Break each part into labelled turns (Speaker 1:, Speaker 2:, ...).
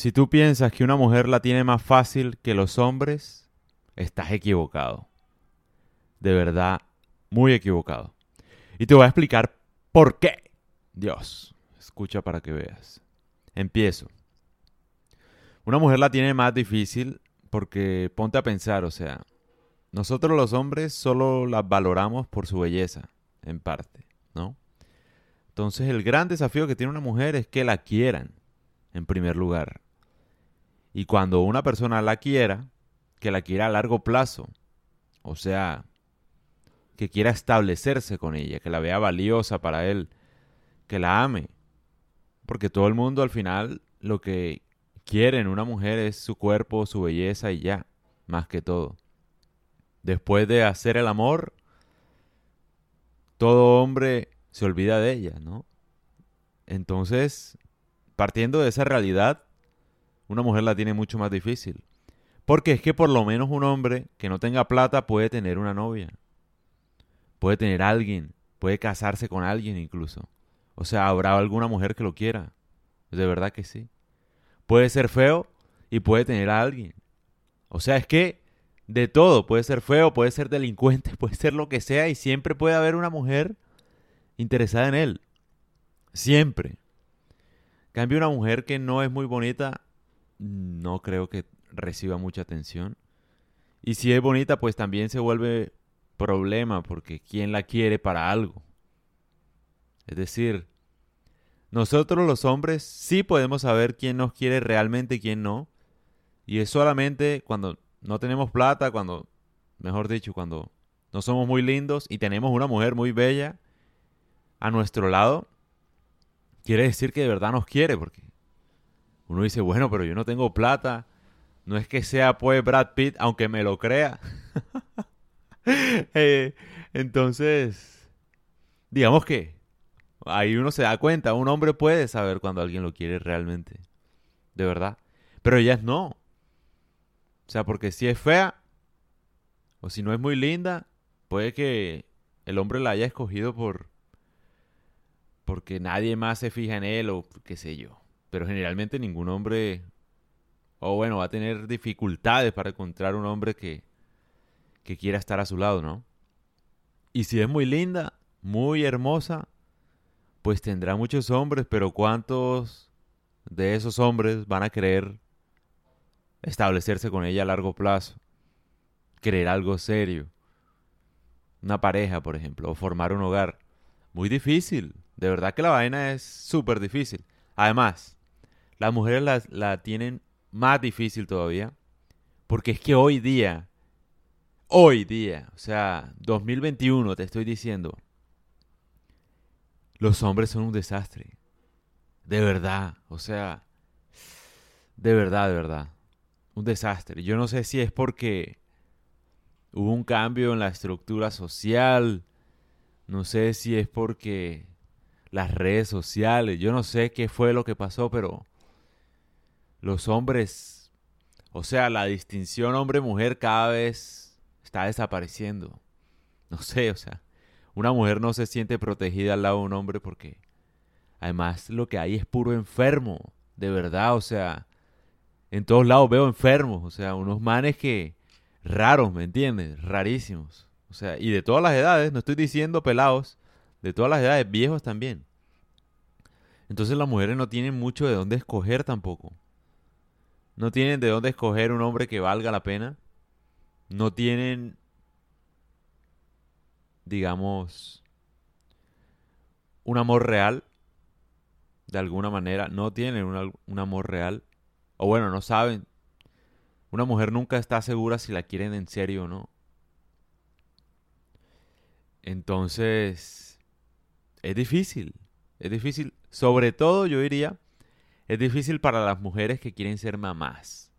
Speaker 1: Si tú piensas que una mujer la tiene más fácil que los hombres, estás equivocado. De verdad, muy equivocado. Y te voy a explicar por qué. Dios, escucha para que veas. Empiezo. Una mujer la tiene más difícil porque ponte a pensar, o sea, nosotros los hombres solo las valoramos por su belleza, en parte, ¿no? Entonces el gran desafío que tiene una mujer es que la quieran, en primer lugar. Y cuando una persona la quiera, que la quiera a largo plazo, o sea, que quiera establecerse con ella, que la vea valiosa para él, que la ame. Porque todo el mundo al final lo que quiere en una mujer es su cuerpo, su belleza y ya, más que todo. Después de hacer el amor, todo hombre se olvida de ella, ¿no? Entonces, partiendo de esa realidad, una mujer la tiene mucho más difícil. Porque es que por lo menos un hombre que no tenga plata puede tener una novia. Puede tener alguien. Puede casarse con alguien incluso. O sea, habrá alguna mujer que lo quiera. De verdad que sí. Puede ser feo y puede tener a alguien. O sea, es que de todo. Puede ser feo, puede ser delincuente, puede ser lo que sea y siempre puede haber una mujer interesada en él. Siempre. Cambio una mujer que no es muy bonita, no creo que reciba mucha atención. Y si es bonita, pues también se vuelve problema porque ¿quién la quiere para algo? Es decir, nosotros los hombres sí podemos saber quién nos quiere realmente y quién no. Y es solamente cuando no tenemos plata, cuando, mejor dicho, cuando no somos muy lindos y tenemos una mujer muy bella a nuestro lado, quiere decir que de verdad nos quiere, porque uno dice, bueno, pero yo no tengo plata, no es que sea pues Brad Pitt, aunque me lo crea. Eh, entonces, digamos que ahí uno se da cuenta, un hombre puede saber cuando alguien lo quiere realmente, de verdad, pero ellas no. O sea, porque si es fea o si no es muy linda, puede que el hombre la haya escogido por porque nadie más se fija en él o qué sé yo. Pero generalmente ningún hombre o bueno, va a tener dificultades para encontrar un hombre que, que quiera estar a su lado, ¿no? Y si es muy linda, muy hermosa, pues tendrá muchos hombres, pero ¿cuántos de esos hombres van a querer establecerse con ella a largo plazo? Querer algo serio. Una pareja, por ejemplo, o formar un hogar. Muy difícil. De verdad que la vaina es súper difícil. Además, las mujeres la, la tienen más difícil todavía. Porque es que hoy día, hoy día, o sea, 2021 te estoy diciendo, los hombres son un desastre. De verdad, o sea, de verdad, de verdad. Un desastre. Yo no sé si es porque hubo un cambio en la estructura social. No sé si es porque las redes sociales. Yo no sé qué fue lo que pasó, pero los hombres, o sea, la distinción hombre-mujer cada vez está desapareciendo. No sé, o sea, una mujer no se siente protegida al lado de un hombre porque además lo que hay es puro enfermo, de verdad, o sea, en todos lados veo enfermos, o sea, unos manes que raros, ¿me entiendes? Rarísimos. O sea, y de todas las edades, no estoy diciendo pelados, de todas las edades, viejos también. Entonces las mujeres no tienen mucho de dónde escoger tampoco. No tienen de dónde escoger un hombre que valga la pena. No tienen, digamos, un amor real. De alguna manera. No tienen un, amor real. O bueno, no saben. Una mujer nunca está segura si la quieren en serio o no. Entonces, es difícil. Es difícil. Sobre todo, yo diría, es difícil para las mujeres que quieren ser mamás.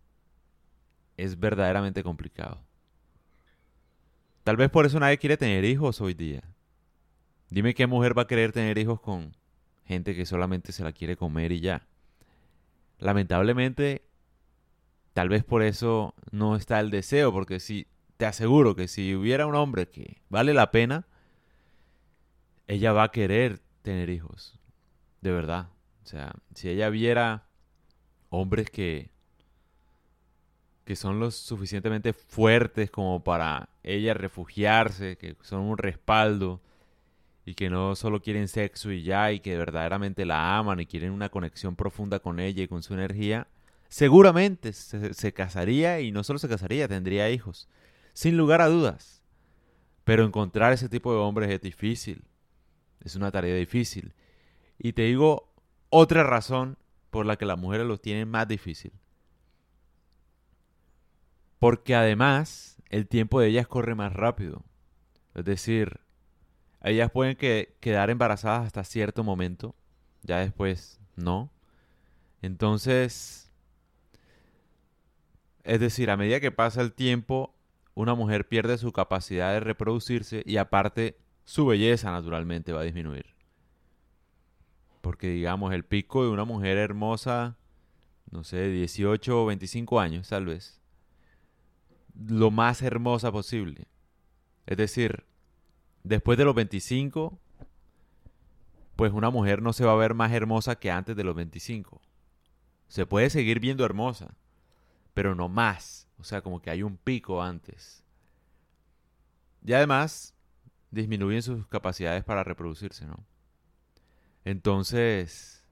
Speaker 1: Es verdaderamente complicado. Tal vez por eso nadie quiere tener hijos hoy día. Dime qué mujer va a querer tener hijos con gente que solamente se la quiere comer y ya. Lamentablemente, tal vez por eso no está el deseo, porque si te aseguro que si hubiera un hombre que vale la pena, ella va a querer tener hijos. De verdad. O sea, si ella viera hombres que que son lo suficientemente fuertes como para ella refugiarse, que son un respaldo y que no solo quieren sexo y ya y que verdaderamente la aman y quieren una conexión profunda con ella y con su energía, seguramente se, se casaría y no solo se casaría, tendría hijos, sin lugar a dudas. Pero encontrar ese tipo de hombres es difícil, es una tarea difícil. Y te digo otra razón por la que las mujeres lo tienen más difícil. Porque además el tiempo de ellas corre más rápido. Es decir, ellas pueden quedar embarazadas hasta cierto momento, ya después no. Entonces, es decir, a medida que pasa el tiempo, una mujer pierde su capacidad de reproducirse y aparte su belleza naturalmente va a disminuir. Porque digamos, el pico de una mujer hermosa, no sé, 18 o 25 años tal vez, lo más hermosa posible. Es decir, después de los 25, pues una mujer no se va a ver más hermosa que antes de los 25. Se puede seguir viendo hermosa, pero no más. O sea, como que hay un pico antes. Y además, disminuyen sus capacidades para reproducirse, ¿no? Entonces,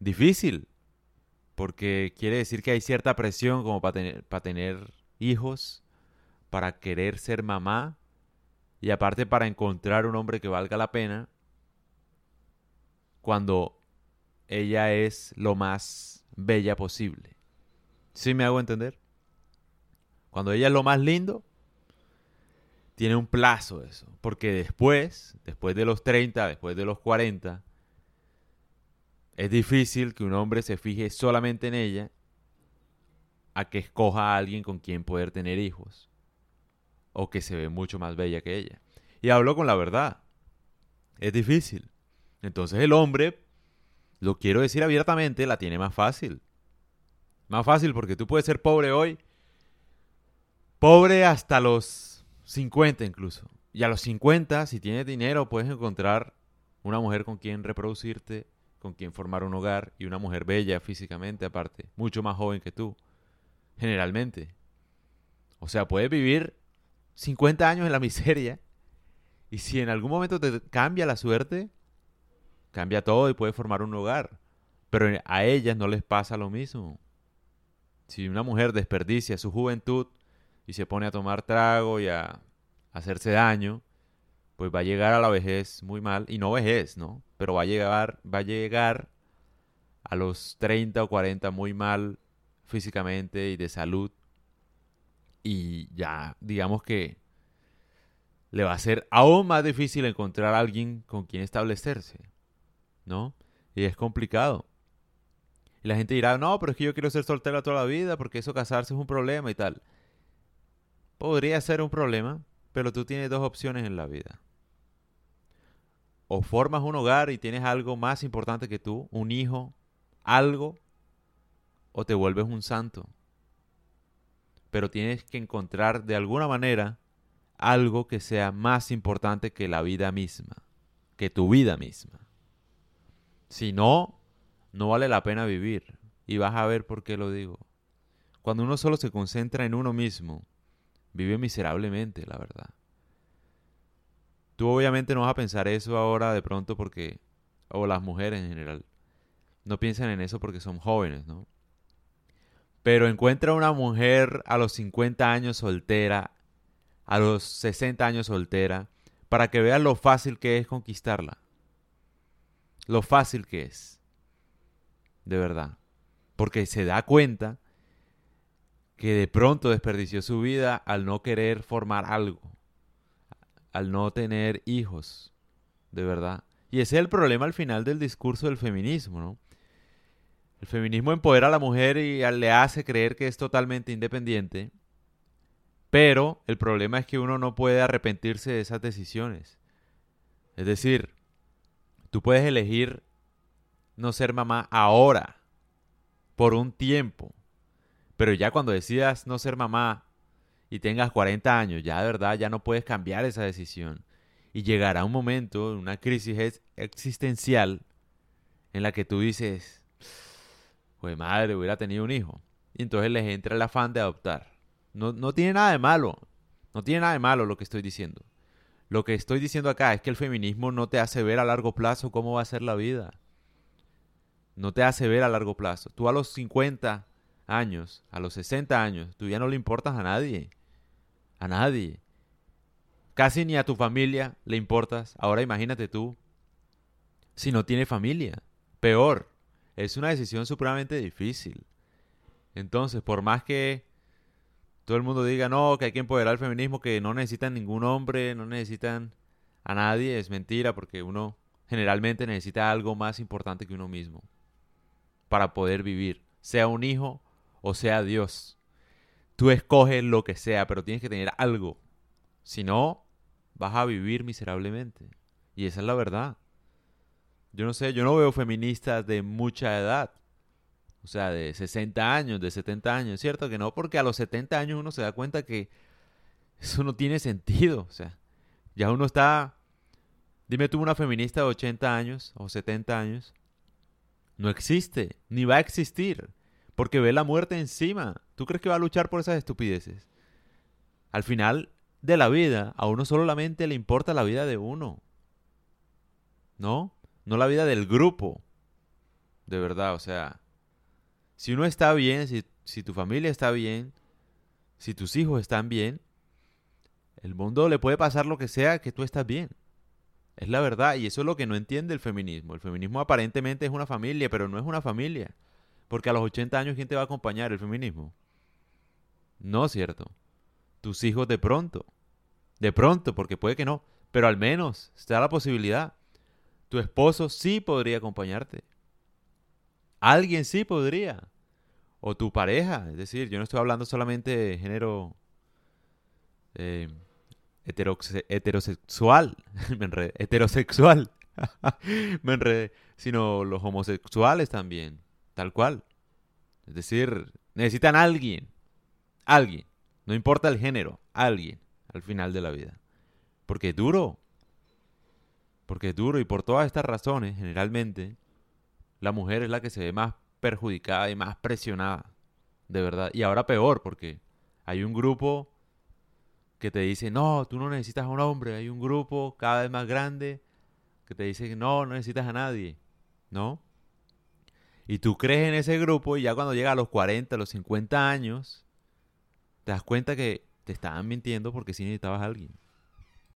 Speaker 1: difícil, porque quiere decir que hay cierta presión como para tener, para tener hijos, para querer ser mamá y aparte para encontrar un hombre que valga la pena cuando ella es lo más bella posible. ¿Sí me hago entender? Cuando ella es lo más lindo, tiene un plazo eso. Porque después, después de los 30, después de los 40, es difícil que un hombre se fije solamente en ella a que escoja a alguien con quien poder tener hijos. O que se ve mucho más bella que ella. Y hablo con la verdad. Es difícil. Entonces el hombre, lo quiero decir abiertamente, la tiene más fácil. Más fácil porque tú puedes ser pobre hoy. Pobre hasta los 50 incluso. Y a los 50, si tienes dinero, puedes encontrar una mujer con quien reproducirte, con quien formar un hogar y una mujer bella físicamente aparte, mucho más joven que tú generalmente. O sea, puedes vivir 50 años en la miseria y si en algún momento te cambia la suerte, cambia todo y puedes formar un hogar. Pero a ellas no les pasa lo mismo. Si una mujer desperdicia su juventud y se pone a tomar trago y a hacerse daño, pues va a llegar a la vejez muy mal. Y no vejez, ¿no? Pero va a llegar, va a llegar a los 30 o 40 muy mal físicamente y de salud. Y ya, digamos que le va a ser aún más difícil encontrar a alguien con quien establecerse, ¿no? Y es complicado. Y la gente dirá, no, pero es que yo quiero ser soltera toda la vida porque eso casarse es un problema y tal. Podría ser un problema, pero tú tienes dos opciones en la vida. O formas un hogar y tienes algo más importante que tú, un hijo, algo o te vuelves un santo. Pero tienes que encontrar de alguna manera algo que sea más importante que la vida misma, que tu vida misma. Si no, no vale la pena vivir. Y vas a ver por qué lo digo. Cuando uno solo se concentra en uno mismo, vive miserablemente, la verdad. Tú obviamente no vas a pensar eso ahora de pronto porque, o las mujeres en general, no piensan en eso porque son jóvenes, ¿no? Pero encuentra una mujer a los 50 años soltera, a los 60 años soltera, para que veas lo fácil que es conquistarla. Lo fácil que es. De verdad. Porque se da cuenta que de pronto desperdició su vida al no querer formar algo, al no tener hijos, de verdad. Y ese es el problema al final del discurso del feminismo, ¿no? El feminismo empodera a la mujer y le hace creer que es totalmente independiente, pero el problema es que uno no puede arrepentirse de esas decisiones. Es decir, tú puedes elegir no ser mamá ahora, por un tiempo, pero ya cuando decidas no ser mamá y tengas 40 años, ya de verdad ya no puedes cambiar esa decisión. Y llegará un momento, una crisis existencial, en la que tú dices, pues madre, hubiera tenido un hijo. Y entonces les entra el afán de adoptar. No, no tiene nada de malo. No tiene nada de malo lo que estoy diciendo. Lo que estoy diciendo acá es que el feminismo no te hace ver a largo plazo cómo va a ser la vida. No te hace ver a largo plazo. Tú a los 50 años, a los 60 años, tú ya no le importas a nadie. A nadie. Casi ni a tu familia le importas. Ahora imagínate tú si no tiene familia. Peor. Es una decisión supremamente difícil. Entonces, por más que todo el mundo diga, no, que hay que empoderar el feminismo, que no necesitan ningún hombre, no necesitan a nadie, es mentira, porque uno generalmente necesita algo más importante que uno mismo para poder vivir, sea un hijo o sea Dios. Tú escoges lo que sea, pero tienes que tener algo. Si no, vas a vivir miserablemente. Y esa es la verdad. Yo no sé, yo no veo feministas de mucha edad. O sea, de 60 años, de 70 años, ¿cierto? Que no, porque a los 70 años uno se da cuenta que eso no tiene sentido. O sea, ya uno está... Dime tú una feminista de 80 años o 70 años. No existe, ni va a existir. Porque ve la muerte encima. ¿Tú crees que va a luchar por esas estupideces? Al final de la vida, a uno solamente le importa la vida de uno. ¿No? No la vida del grupo. De verdad, o sea. Si uno está bien, si, tu familia está bien, si tus hijos están bien, el mundo le puede pasar lo que sea que tú estás bien. Es la verdad, y eso es lo que no entiende el feminismo. El feminismo aparentemente es una familia, pero no es una familia. Porque a los 80 años, ¿quién te va a acompañar el feminismo? No, cierto. Tus hijos de pronto. De pronto, porque puede que no. Pero al menos está la posibilidad. Tu esposo sí podría acompañarte. Alguien sí podría. O tu pareja. Es decir, yo no estoy hablando solamente de género eh, heterosexual. Heterosexual. Me enredé. Sino los homosexuales también. Tal cual. Es decir, necesitan a alguien. Alguien. No importa el género. Alguien. Al final de la vida. Porque es duro. Porque es duro y por todas estas razones, generalmente, la mujer es la que se ve más perjudicada y más presionada. De verdad. Y ahora peor, porque hay un grupo que te dice, no, tú no necesitas a un hombre. Hay un grupo cada vez más grande que te dice, no, no necesitas a nadie. ¿No? Y tú crees en ese grupo y ya cuando llega a los 40, a los 50 años, te das cuenta que te estaban mintiendo porque sí necesitabas a alguien.